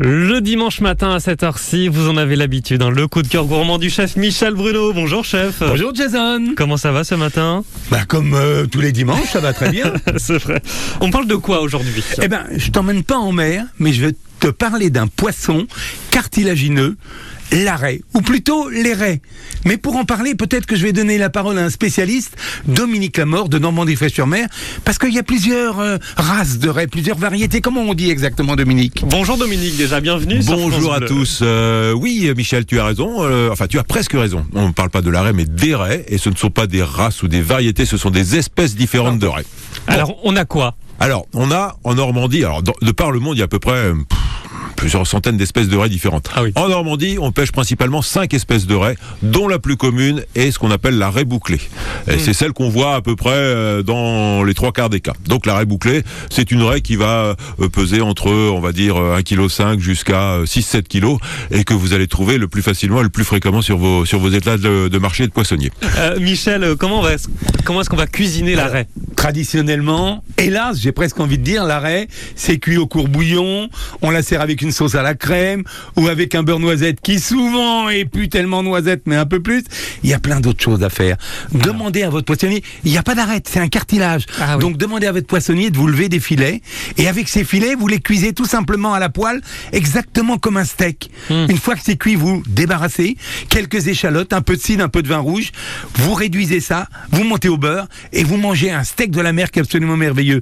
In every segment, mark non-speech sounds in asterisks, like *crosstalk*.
Le dimanche matin à cette heure-ci, vous en avez l'habitude, hein, le coup de cœur gourmand du chef Michel Bruno. Bonjour chef. Bonjour Jason. Comment ça va ce matin? Bah comme euh, tous les dimanches, ça va très bien. *laughs* C'est vrai. On parle de quoi aujourd'hui? Eh ben, je t'emmène pas en mer, mais je vais te parler d'un poisson cartilagineux, l'arrêt, ou plutôt les raies. Mais pour en parler, peut-être que je vais donner la parole à un spécialiste, Dominique Lamort de Normandie-Frais-sur-Mer, parce qu'il y a plusieurs euh, races de raies, plusieurs variétés. Comment on dit exactement, Dominique? Bonjour Dominique, déjà bienvenue. Bonjour à Bleu. tous. Euh, oui, Michel, tu as raison. Euh, enfin, tu as presque raison. On ne parle pas de la raie, mais des raies. Et ce ne sont pas des races ou des variétés, ce sont des espèces différentes de raies. Alors, on a quoi? Alors, on a en Normandie, alors dans- de par le monde, il y a à peu près euh, pff, plusieurs centaines d'espèces de raies différentes. Ah oui. En Normandie, on pêche principalement cinq espèces de raies, dont la plus commune est ce qu'on appelle la raie bouclée. Et Hmm. C'est celle qu'on voit à peu près euh, dans les trois quarts des cas. Donc la raie bouclée, c'est une raie qui va euh, peser entre, on va dire, euh, 1,5 kg jusqu'à euh, 6-7 kg et que vous allez trouver le plus facilement et le plus fréquemment sur vos, sur vos étals de, de marché de poissonniers. Euh, Michel, euh, comment, va- comment est-ce qu'on va cuisiner la raie? Traditionnellement, hélas, j'ai presque envie de dire, l'arrêt, c'est cuit au court-bouillon, on la sert avec une sauce à la crème, ou avec un beurre noisette qui souvent est plus tellement noisette, mais un peu plus. Il y a plein d'autres choses à faire. Demandez à votre poissonnier, il n'y a pas d'arête, c'est un cartilage. Ah oui. Donc demandez à votre poissonnier de vous lever des filets, et avec ces filets, vous les cuisez tout simplement à la poêle, exactement comme un steak. Hmm. Une fois que c'est cuit, vous débarrassez, quelques échalotes, un peu de cidre, un peu de vin rouge, vous réduisez ça, vous montez au beurre, et vous mangez un steak de la mer qui est absolument merveilleux.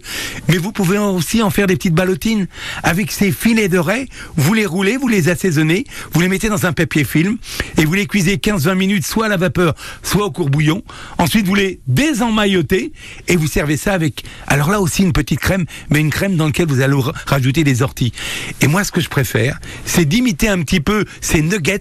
Mais vous pouvez aussi en faire des petites ballotines. Avec ces filets de raie, vous les roulez, vous les assaisonnez, vous les mettez dans un papier film, et vous les cuisez 15-20 minutes, soit à la vapeur, soit au court-bouillon. Ensuite, vous les désemmaillotez, et vous servez ça avec, alors là aussi, une petite crème, mais une crème dans laquelle vous allez ra- rajouter des orties. Et moi, ce que je préfère, c'est d'imiter un petit peu ces nuggets.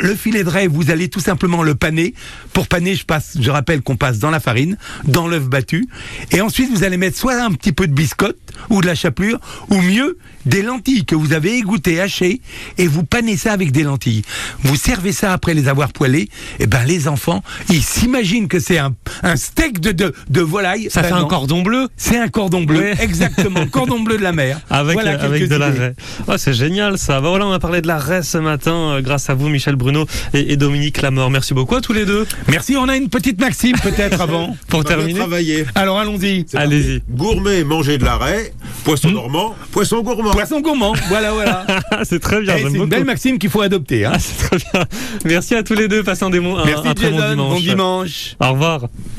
Le filet de raie, vous allez tout simplement le paner. Pour paner, je passe, je rappelle qu'on passe dans la farine, dans l'œuf battu, et ensuite vous allez mettre soit un petit peu de biscotte ou de la chapelure, ou mieux des lentilles que vous avez égouttées, hachées, et vous panez ça avec des lentilles. Vous servez ça après les avoir poêlées. Et ben les enfants, ils s'imaginent que c'est un, un steak de, de, de volaille. Ça Ben fait un non. cordon bleu C'est un cordon bleu, Ouais. exactement, *laughs* cordon bleu de la mer. avec, Voilà euh, avec de la raie. Oh, c'est génial ça. Voilà, on a parlé de la raie ce matin euh, grâce à vous Michel Bruno et, et Dominique Lamort. Merci beaucoup à tous les deux. Merci, on a une petite maxime peut-être avant. *laughs* Pour terminer, travailler. Alors allons-y. allez-y. Gourmet, manger de la raie. Poisson normand, poisson gourmand. Poisson gourmand, voilà, voilà. *laughs* C'est très bien, Eh, j'aime c'est une beaucoup. belle maxime qu'il faut adopter. Hein. Ah, *laughs* c'est très bien. Merci à tous les deux. Un, démo, un, Merci un très Jason, bon dimanche. bon dimanche. Au revoir.